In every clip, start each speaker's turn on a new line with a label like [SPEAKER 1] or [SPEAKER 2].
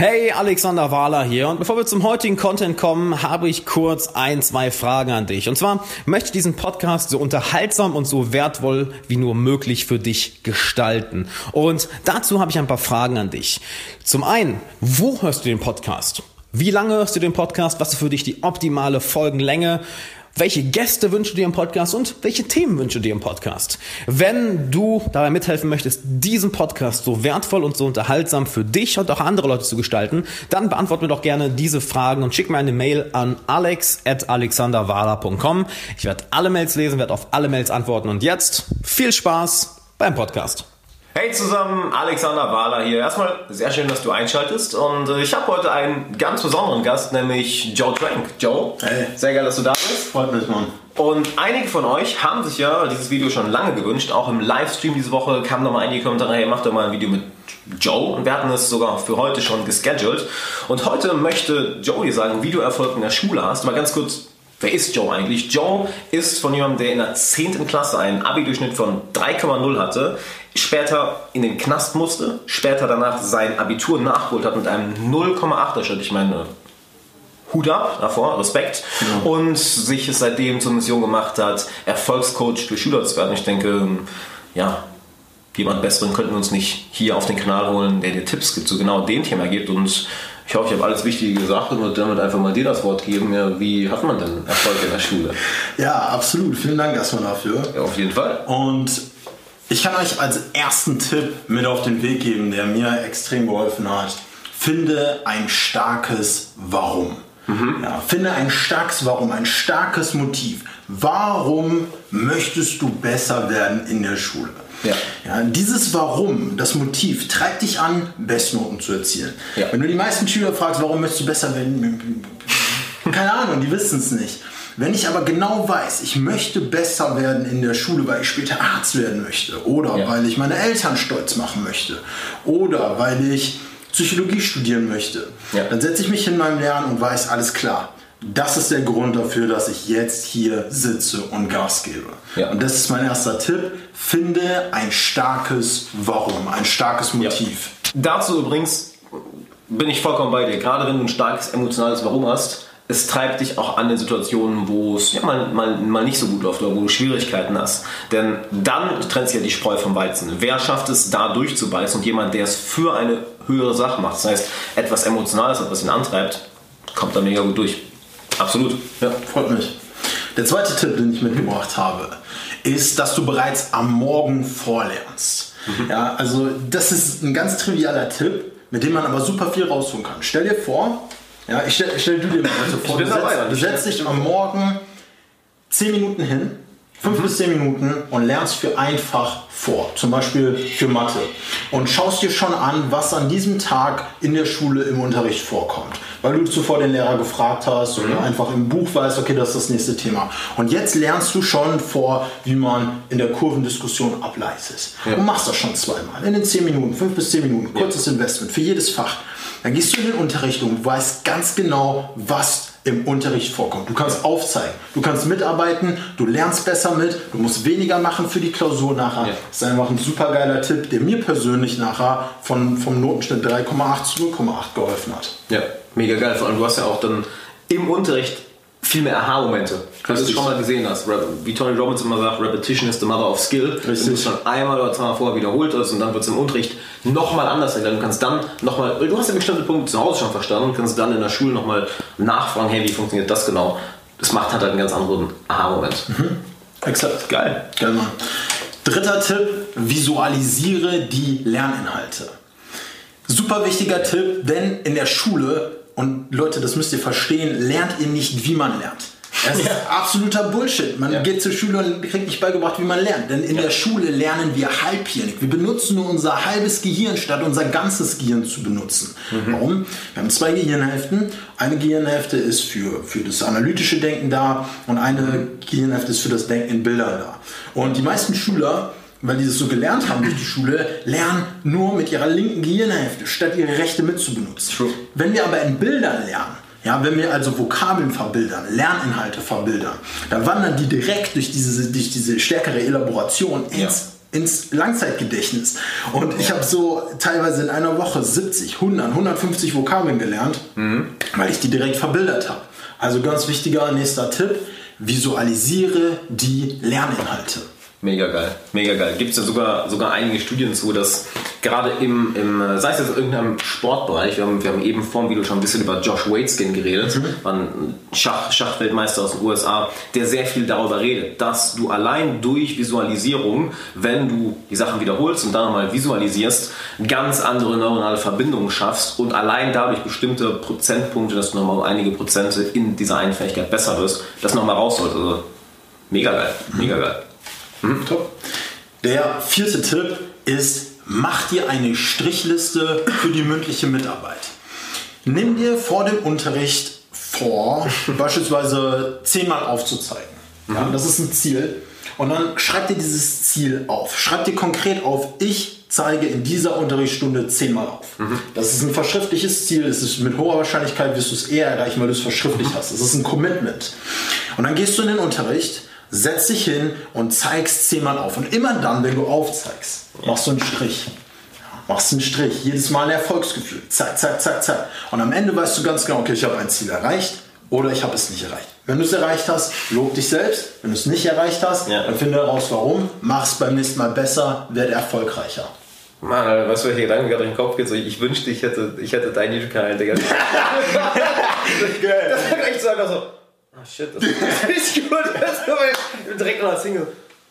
[SPEAKER 1] Hey, Alexander Wahler hier und bevor wir zum heutigen Content kommen, habe ich kurz ein, zwei Fragen an dich. Und zwar möchte ich diesen Podcast so unterhaltsam und so wertvoll wie nur möglich für dich gestalten. Und dazu habe ich ein paar Fragen an dich. Zum einen, wo hörst du den Podcast? Wie lange hörst du den Podcast? Was ist für dich die optimale Folgenlänge? Welche Gäste wünschst du dir im Podcast und welche Themen wünschst du dir im Podcast. Wenn du dabei mithelfen möchtest, diesen Podcast so wertvoll und so unterhaltsam für dich und auch andere Leute zu gestalten, dann beantworte mir doch gerne diese Fragen und schick mir eine Mail an alex.alexanderwala.com. Ich werde alle Mails lesen, werde auf alle Mails antworten und jetzt viel Spaß beim Podcast.
[SPEAKER 2] Hey zusammen, Alexander Wahler hier. Erstmal sehr schön, dass du einschaltest und äh, ich habe heute einen ganz besonderen Gast, nämlich Joe Trank. Joe,
[SPEAKER 3] hey.
[SPEAKER 2] sehr geil, dass du da bist.
[SPEAKER 3] Freut mich, Mann.
[SPEAKER 2] Und einige von euch haben sich ja dieses Video schon lange gewünscht. Auch im Livestream diese Woche kamen nochmal einige Kommentare, hey, mach doch mal ein Video mit Joe. Und wir hatten es sogar für heute schon gescheduled. Und heute möchte Joe dir sagen, wie du Erfolg in der Schule hast. Mal ganz kurz Wer ist Joe eigentlich? Joe ist von jemandem, der in der 10. Klasse einen Abi-Durchschnitt von 3,0 hatte, später in den Knast musste, später danach sein Abitur nachgeholt hat mit einem 0,8er Schritt. Ich meine, Hut ab davor, Respekt. Ja. Und sich es seitdem zur Mission gemacht hat, Erfolgscoach für Schüler zu werden. Ich denke, ja, jemand Besseren könnten wir uns nicht hier auf den Kanal holen, der dir Tipps gibt, zu genau dem Thema gibt. Und ich hoffe, ich habe alles Wichtige gesagt und würde damit einfach mal dir das Wort geben. Ja, wie hat man denn Erfolg in der Schule?
[SPEAKER 3] Ja, absolut. Vielen Dank erstmal dafür.
[SPEAKER 2] Ja, auf jeden Fall.
[SPEAKER 3] Und ich kann euch als ersten Tipp mit auf den Weg geben, der mir extrem geholfen hat. Finde ein starkes Warum. Mhm. Ja, finde ein starkes Warum, ein starkes Motiv. Warum möchtest du besser werden in der Schule? Ja. ja. dieses Warum, das Motiv, treibt dich an, Bestnoten zu erzielen. Ja. Wenn du die meisten Schüler fragst, warum möchtest du besser werden, keine Ahnung, die wissen es nicht. Wenn ich aber genau weiß, ich möchte besser werden in der Schule, weil ich später Arzt werden möchte oder ja. weil ich meine Eltern stolz machen möchte oder weil ich Psychologie studieren möchte, dann setze ich mich in meinem Lernen und weiß, alles klar, das ist der Grund dafür, dass ich jetzt hier sitze und Gas gebe. Ja. Und das ist mein erster Tipp. Finde ein starkes Warum, ein starkes Motiv.
[SPEAKER 2] Ja. Dazu übrigens bin ich vollkommen bei dir. Gerade wenn du ein starkes emotionales Warum hast, es treibt dich auch an den Situationen, wo es ja, mal, mal, mal nicht so gut läuft oder wo du Schwierigkeiten hast. Denn dann trennt sich ja die Spreu vom Weizen. Wer schafft es, da durchzubeißen und jemand, der es für eine höhere Sache macht, das heißt etwas Emotionales, was ihn antreibt, kommt da mega gut durch. Absolut.
[SPEAKER 3] Ja, freut mich. Der zweite Tipp, den ich mitgebracht habe, ist, dass du bereits am Morgen vorlernst. Mhm. Ja, also das ist ein ganz trivialer Tipp, mit dem man aber super viel rausholen kann. Stell dir vor, ja, ich stell, stell du dir mal vor, du, setzt, du setzt dich am Morgen 10 Minuten hin, 5 mhm. bis 10 Minuten und lernst für einfach vor, zum Beispiel für Mathe. Und schaust dir schon an, was an diesem Tag in der Schule im Unterricht vorkommt. Weil du zuvor den Lehrer gefragt hast oder mhm. einfach im Buch weißt, okay, das ist das nächste Thema. Und jetzt lernst du schon vor, wie man in der Kurvendiskussion ableitet. Ja. Und machst das schon zweimal. In den 10 Minuten, 5 bis 10 Minuten, kurzes ja. Investment für jedes Fach. Dann gehst du in den Unterricht und weißt ganz genau, was im Unterricht vorkommt. Du kannst aufzeigen, du kannst mitarbeiten, du lernst besser mit, du musst weniger machen für die Klausur nachher. Ja. Das ist einfach ein super geiler Tipp, der mir persönlich nachher von, vom Notenschnitt 3,8 zu 0,8 geholfen hat.
[SPEAKER 2] Ja, mega geil. Vor allem, du hast ja auch dann im Unterricht viel mehr Aha-Momente. Wenn du es schon mal gesehen hast. Wie Tony Robbins immer sagt, Repetition is the mother of skill. Richtig. Wenn du es schon einmal oder zweimal vorher wiederholt hast und dann wird es im Unterricht nochmal anders erklärt. Du kannst dann nochmal, du hast ja bestimmte Punkte zu Hause schon verstanden und kannst dann in der Schule nochmal nachfragen, hey, wie funktioniert das genau? Das macht halt einen ganz anderen Aha-Moment.
[SPEAKER 3] Mhm. Exakt. Geil. Geil, Mann. Dritter Tipp, visualisiere die Lerninhalte. Super wichtiger Tipp, denn in der Schule und Leute, das müsst ihr verstehen, lernt ihr nicht, wie man lernt. Das ist ja. absoluter Bullshit. Man ja. geht zur Schule und kriegt nicht beigebracht, wie man lernt. Denn in ja. der Schule lernen wir halbhirnig. Wir benutzen nur unser halbes Gehirn, statt unser ganzes Gehirn zu benutzen. Mhm. Warum? Wir haben zwei Gehirnhälften. Eine Gehirnhälfte ist für, für das analytische Denken da und eine mhm. Gehirnhälfte ist für das Denken in Bildern da. Und die meisten Schüler weil die das so gelernt haben durch die Schule, lernen nur mit ihrer linken Gehirnhälfte, statt ihre rechte mitzubenutzen. True. Wenn wir aber in Bildern lernen, ja, wenn wir also Vokabeln verbildern, Lerninhalte verbildern, dann wandern die direkt durch diese, durch diese stärkere Elaboration ins ins Langzeitgedächtnis. Und ich habe so teilweise in einer Woche 70, 100, 150 Vokabeln gelernt, mhm. weil ich die direkt verbildert habe. Also ganz wichtiger nächster Tipp, visualisiere die Lerninhalte.
[SPEAKER 2] Mega geil, mega geil. Gibt es ja sogar, sogar einige Studien zu, dass gerade im, im, sei es jetzt in irgendeinem Sportbereich, wir haben, wir haben eben vor dem Video schon ein bisschen über Josh Waitzkin geredet, mhm. ein Schach, Schachweltmeister aus den USA, der sehr viel darüber redet, dass du allein durch Visualisierung, wenn du die Sachen wiederholst und dann nochmal visualisierst, ganz andere neuronale Verbindungen schaffst und allein dadurch bestimmte Prozentpunkte, dass du nochmal einige Prozente in dieser einen Fähigkeit besser wirst, das nochmal rausholt. Also mega geil, mega geil.
[SPEAKER 3] Mhm. Top. Der vierte Tipp ist, mach dir eine Strichliste für die mündliche Mitarbeit. Nimm dir vor dem Unterricht vor, beispielsweise zehnmal aufzuzeigen. Ja, mhm. das ist ein Ziel. Und dann schreib dir dieses Ziel auf. Schreib dir konkret auf, ich zeige in dieser Unterrichtsstunde zehnmal auf. Mhm. Das ist ein verschriftliches Ziel. Es ist mit hoher Wahrscheinlichkeit wirst du es eher erreichen, weil du es verschriftlich mhm. hast. Das ist ein Commitment. Und dann gehst du in den Unterricht setz dich hin und zeigst zehnmal auf. Und immer dann, wenn du aufzeigst, machst du einen Strich. Machst einen Strich. Jedes Mal ein Erfolgsgefühl. Zack, zack, zack, zack. Und am Ende weißt du ganz genau, okay, ich habe ein Ziel erreicht oder ich habe es nicht erreicht. Wenn du es erreicht hast, lob dich selbst. Wenn du es nicht erreicht hast, ja. dann finde heraus, warum. Mach es beim nächsten Mal besser, werde erfolgreicher.
[SPEAKER 2] Mann, was für Gedanken gerade durch den Kopf geht. So, ich wünschte, ich hätte, ich hätte deinen YouTube-Kanal, Digga. das war echt so einfach so. Ah, shit, das ist nicht gut. ich bin direkt noch als Single.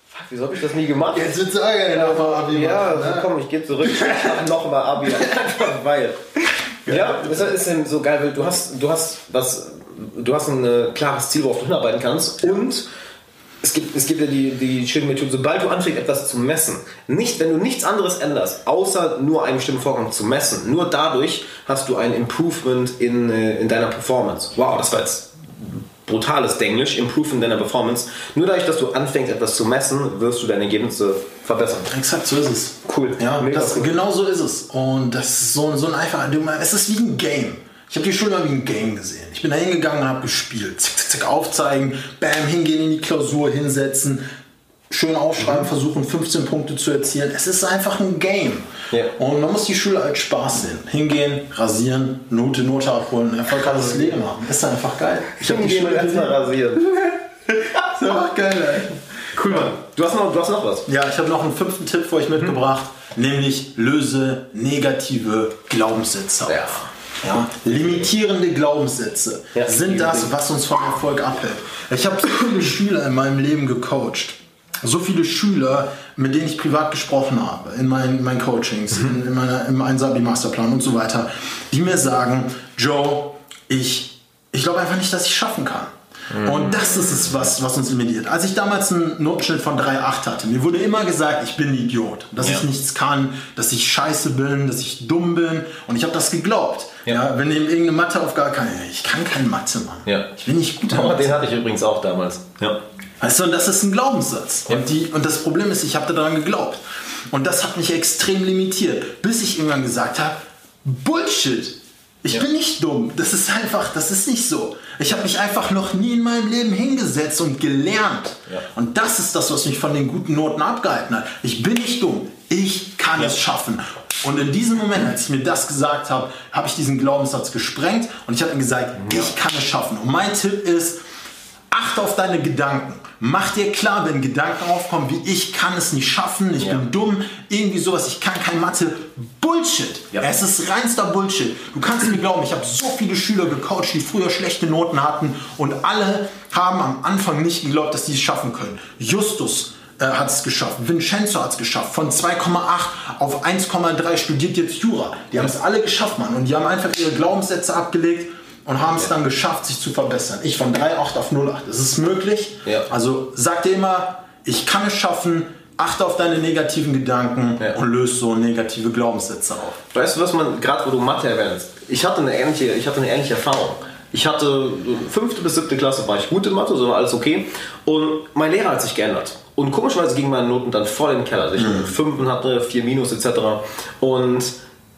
[SPEAKER 2] Fuck, wieso hab ich das nie gemacht?
[SPEAKER 3] Jetzt wird's ärgern, ja, nochmal
[SPEAKER 2] Abi Ja, machen, ne? komm, ich geh zurück. Ich mach nochmal Abi. Einfach weil. Ja, das ist eben so geil, weil du hast, du hast was, du hast ein äh, klares Ziel, worauf du hinarbeiten kannst und es gibt, es gibt ja die, die schöne Methode, sobald du anfängst, etwas zu messen, nicht, wenn du nichts anderes änderst, außer nur einen bestimmten Vorgang zu messen, nur dadurch hast du ein Improvement in, äh, in deiner Performance. Wow, das war jetzt brutales Denglisch, Improve in deiner Performance. Nur dadurch, dass du anfängst, etwas zu messen, wirst du deine Ergebnisse verbessern.
[SPEAKER 3] Exakt, so ist es.
[SPEAKER 2] Cool.
[SPEAKER 3] Ja, das, cool. genau so ist es. Und das ist so, so ein einfacher, es ist wie ein Game. Ich habe die Schule mal wie ein Game gesehen. Ich bin da hingegangen und habe gespielt. Zick, zick, zick, aufzeigen, bam, hingehen in die Klausur, hinsetzen, schön aufschreiben, mhm. versuchen 15 Punkte zu erzielen. Es ist einfach ein Game. Ja. Und man muss die Schule als Spaß sehen. Hingehen, rasieren, Note, Note abholen, ein erfolgreiches Leben haben. Ist einfach geil.
[SPEAKER 2] Ich habe die Schule erstmal rasieren.
[SPEAKER 3] ist einfach geil, ey.
[SPEAKER 2] Cool, Mann. Du hast noch, du hast noch was.
[SPEAKER 3] Ja, ich habe noch einen fünften Tipp für euch mitgebracht, mhm. nämlich löse negative Glaubenssätze auf. Ja. Ja, limitierende Glaubenssätze ja, sind das, was uns vom Erfolg abhält. Ich habe so viele Schüler in meinem Leben gecoacht so viele Schüler, mit denen ich privat gesprochen habe, in meinen, meinen Coachings, mhm. in, in meiner, im Einsabi Masterplan und so weiter, die mir sagen, Joe, ich, ich glaube einfach nicht, dass ich schaffen kann. Mhm. Und das ist es, was, was uns limitiert. Als ich damals einen Notschnitt von 3,8 hatte, mir wurde immer gesagt, ich bin ein Idiot, dass ja. ich nichts kann, dass ich scheiße bin, dass ich dumm bin. Und ich habe das geglaubt. Ja. ja wenn ich irgendeine Matheaufgabe kann, ich kann keine Mathe, Mann. Ja. Ich bin nicht gut.
[SPEAKER 2] Aber den hatte ich übrigens auch damals. Ja.
[SPEAKER 3] Weißt du, und das ist ein Glaubenssatz. Ja. Und, die, und das Problem ist, ich habe daran geglaubt. Und das hat mich extrem limitiert, bis ich irgendwann gesagt habe, Bullshit. Ich ja. bin nicht dumm. Das ist einfach, das ist nicht so. Ich habe mich einfach noch nie in meinem Leben hingesetzt und gelernt. Ja. Und das ist das, was mich von den guten Noten abgehalten hat. Ich bin nicht dumm. Ich kann ja. es schaffen. Und in diesem Moment, als ich mir das gesagt habe, habe ich diesen Glaubenssatz gesprengt und ich habe ihm gesagt, ich kann es schaffen. Und mein Tipp ist, achte auf deine Gedanken. Mach dir klar, wenn Gedanken aufkommen, wie ich kann es nicht schaffen, ich ja. bin dumm, irgendwie sowas, ich kann kein Mathe. Bullshit. Ja. Es ist reinster Bullshit. Du kannst mir glauben, ich habe so viele Schüler gecoacht, die früher schlechte Noten hatten und alle haben am Anfang nicht geglaubt, dass sie es schaffen können. Justus äh, hat es geschafft, Vincenzo hat es geschafft, von 2,8 auf 1,3 studiert jetzt Jura. Die haben es alle geschafft, Mann. Und die haben einfach ihre Glaubenssätze abgelegt und haben es dann geschafft, sich zu verbessern. Ich von 3,8 auf 0,8. Das ist möglich. Ja. Also sag dir immer, ich kann es schaffen, achte auf deine negativen Gedanken ja. und löse so negative Glaubenssätze auf.
[SPEAKER 2] Weißt du, was man, gerade wo du Mathe erwähnst, ich hatte eine ähnliche, ich hatte eine ähnliche Erfahrung. Ich hatte fünfte bis siebte Klasse war ich gut in Mathe, so war alles okay. Und mein Lehrer hat sich geändert. Und komischerweise gingen meine Noten dann voll in den Keller. Also ich mhm. fünf hatte, vier Minus etc. Und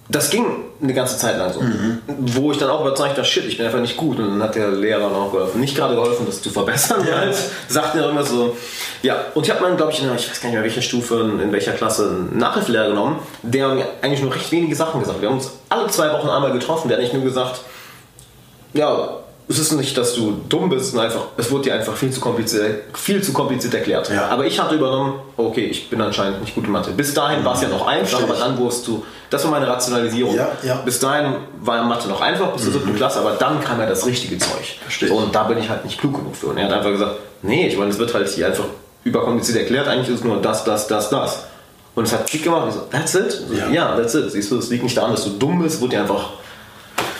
[SPEAKER 2] das ging eine ganze Zeit lang so. Mhm. Wo ich dann auch überzeugt war, shit, ich bin einfach nicht gut. Und dann hat der Lehrer dann auch geholfen. Nicht gerade geholfen, das zu verbessern, ja. halt. Sagt er immer so. Ja, und ich habe dann, glaube ich, in, ich weiß gar nicht mehr, welcher Stufe, in welcher Klasse, einen Nachhilfelehrer genommen, der mir eigentlich nur recht wenige Sachen gesagt hat. Wir haben uns alle zwei Wochen einmal getroffen. Der hat nicht nur gesagt, ja, es ist nicht, dass du dumm bist, einfach, es wurde dir einfach viel zu kompliziert, viel zu kompliziert erklärt. Ja. Aber ich hatte übernommen, okay, ich bin anscheinend nicht gut in Mathe. Bis dahin war es ja noch einfach, aber dann wurdest du, das war meine Rationalisierung. Ja, ja. Bis dahin war Mathe noch einfach, bis zur siebten mhm. Klasse, aber dann kam ja das richtige Zeug. So, und da bin ich halt nicht klug genug für. Und er hat einfach gesagt, nee, ich meine, es wird halt hier einfach überkompliziert erklärt, eigentlich ist es nur das, das, das, das. Und es hat Klick gemacht. Ich so, that's it? So, ja. ja, that's it. Siehst du, es liegt nicht daran, dass du dumm bist, wurde dir einfach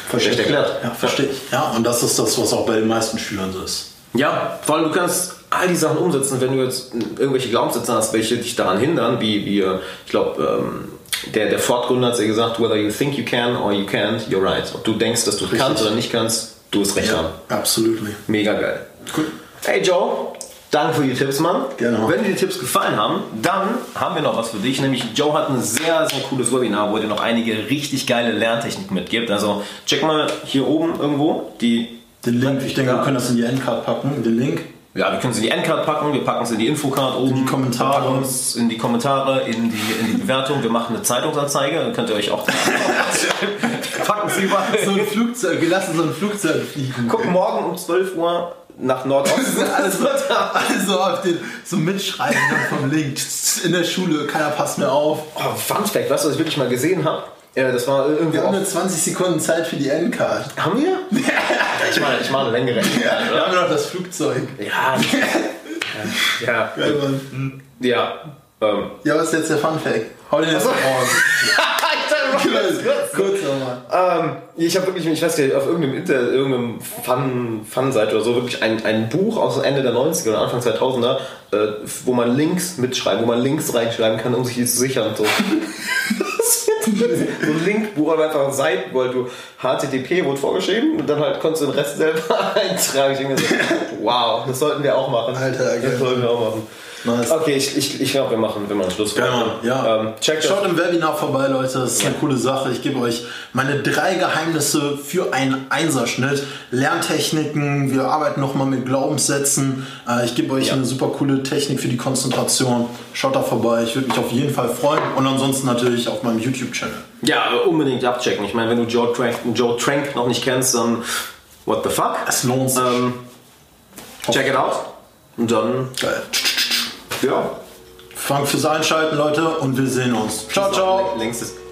[SPEAKER 3] Verstehe ich. erklärt. Ja, verstehe ich. Ja, und das ist das, was auch bei den meisten Schülern so ist.
[SPEAKER 2] Ja, vor allem du kannst all die Sachen umsetzen, wenn du jetzt irgendwelche Glaubenssätze hast, welche dich daran hindern, wie, wie äh, ich glaube, ähm, der, der Ford-Gründer hat ja gesagt, whether you think you can or you can't, you're right. Ob du denkst, dass du Richtig. kannst oder nicht kannst, du hast recht
[SPEAKER 3] ja, haben. Absolut.
[SPEAKER 2] Mega geil. Cool. Hey Joe, Danke für die Tipps, Mann. Gerne. Wenn dir die Tipps gefallen haben, dann haben wir noch was für dich. Nämlich Joe hat ein sehr, sehr cooles Webinar, wo er dir noch einige richtig geile Lerntechniken mitgibt. Also check mal hier oben irgendwo die.
[SPEAKER 3] Den Link, ich denke, wir können das in die Endcard packen. Den Link.
[SPEAKER 2] Ja, wir können es in die Endcard packen, wir packen es in die Infocard oben.
[SPEAKER 3] In die Kommentare.
[SPEAKER 2] in die Kommentare, in die, in die Bewertung. Wir machen eine Zeitungsanzeige, dann könnt ihr euch auch
[SPEAKER 3] packen es überall. So ein Flugzeug, wir lassen so ein Flugzeug fliegen.
[SPEAKER 2] Guck morgen um 12 Uhr nach Nordosten.
[SPEAKER 3] also, also auf den, so mitschreiben vom Link. In der Schule, keiner passt mehr auf.
[SPEAKER 2] Oh, Fun Fact, weißt du, was ich wirklich mal gesehen habe? Ja, das war irgendwie.
[SPEAKER 3] Wir haben nur 20 Sekunden Zeit für die Endcard.
[SPEAKER 2] Haben wir? ich meine, ich meine eine längere
[SPEAKER 3] Endcard. Ja, wir haben noch das Flugzeug.
[SPEAKER 2] Ja. ja. Ja. Ja.
[SPEAKER 3] Ähm. ja, was ist jetzt der Fun Fact? Hau den jetzt
[SPEAKER 2] Ähm, ich habe wirklich, ich weiß nicht, auf irgendeinem Inter, irgendeinem Fun, Fun-Seite oder so wirklich ein, ein Buch aus Ende der 90er oder Anfang 2000er, äh, wo man Links mitschreiben, wo man Links reinschreiben kann, um sich das zu sichern. So. so ein Linkbuch oder einfach Seiten, weil du HTTP wurde vorgeschrieben und dann halt konntest du den Rest selber eintragen. Ich denke so, wow, das sollten wir auch machen.
[SPEAKER 3] Alter,
[SPEAKER 2] das sollten wir auch machen. Nice. Okay, ich, ich, ich glaube, wir machen, wir machen Schluss.
[SPEAKER 3] Genau, ja. Ähm, checkt Schaut im Webinar vorbei, Leute. Das ist ja. eine coole Sache. Ich gebe euch meine drei Geheimnisse für einen Einserschnitt. Lerntechniken, wir arbeiten nochmal mit Glaubenssätzen. Äh, ich gebe euch ja. eine super coole Technik für die Konzentration. Schaut da vorbei. Ich würde mich auf jeden Fall freuen. Und ansonsten natürlich auf meinem YouTube-Channel.
[SPEAKER 2] Ja, unbedingt abchecken. Ich meine, wenn du Joe Trank, Joe Trank noch nicht kennst, dann what the fuck?
[SPEAKER 3] Es lohnt sich.
[SPEAKER 2] Ähm, check it out. Und dann.
[SPEAKER 3] Geil. Ja. Danke fürs Einschalten, Leute, und wir sehen uns. Ciao, ciao.
[SPEAKER 2] Längstes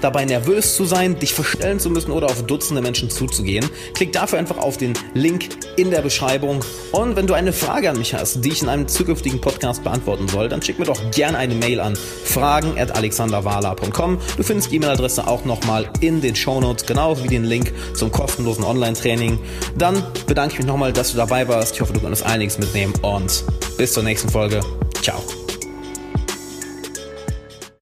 [SPEAKER 1] dabei nervös zu sein, dich verstellen zu müssen oder auf Dutzende Menschen zuzugehen. Klick dafür einfach auf den Link in der Beschreibung. Und wenn du eine Frage an mich hast, die ich in einem zukünftigen Podcast beantworten soll, dann schick mir doch gerne eine Mail an fragen.alexanderwala.com. Du findest die E-Mail-Adresse auch nochmal in den Shownotes, genauso wie den Link zum kostenlosen Online-Training. Dann bedanke ich mich nochmal, dass du dabei warst. Ich hoffe, du konntest einiges mitnehmen und bis zur nächsten Folge. Ciao.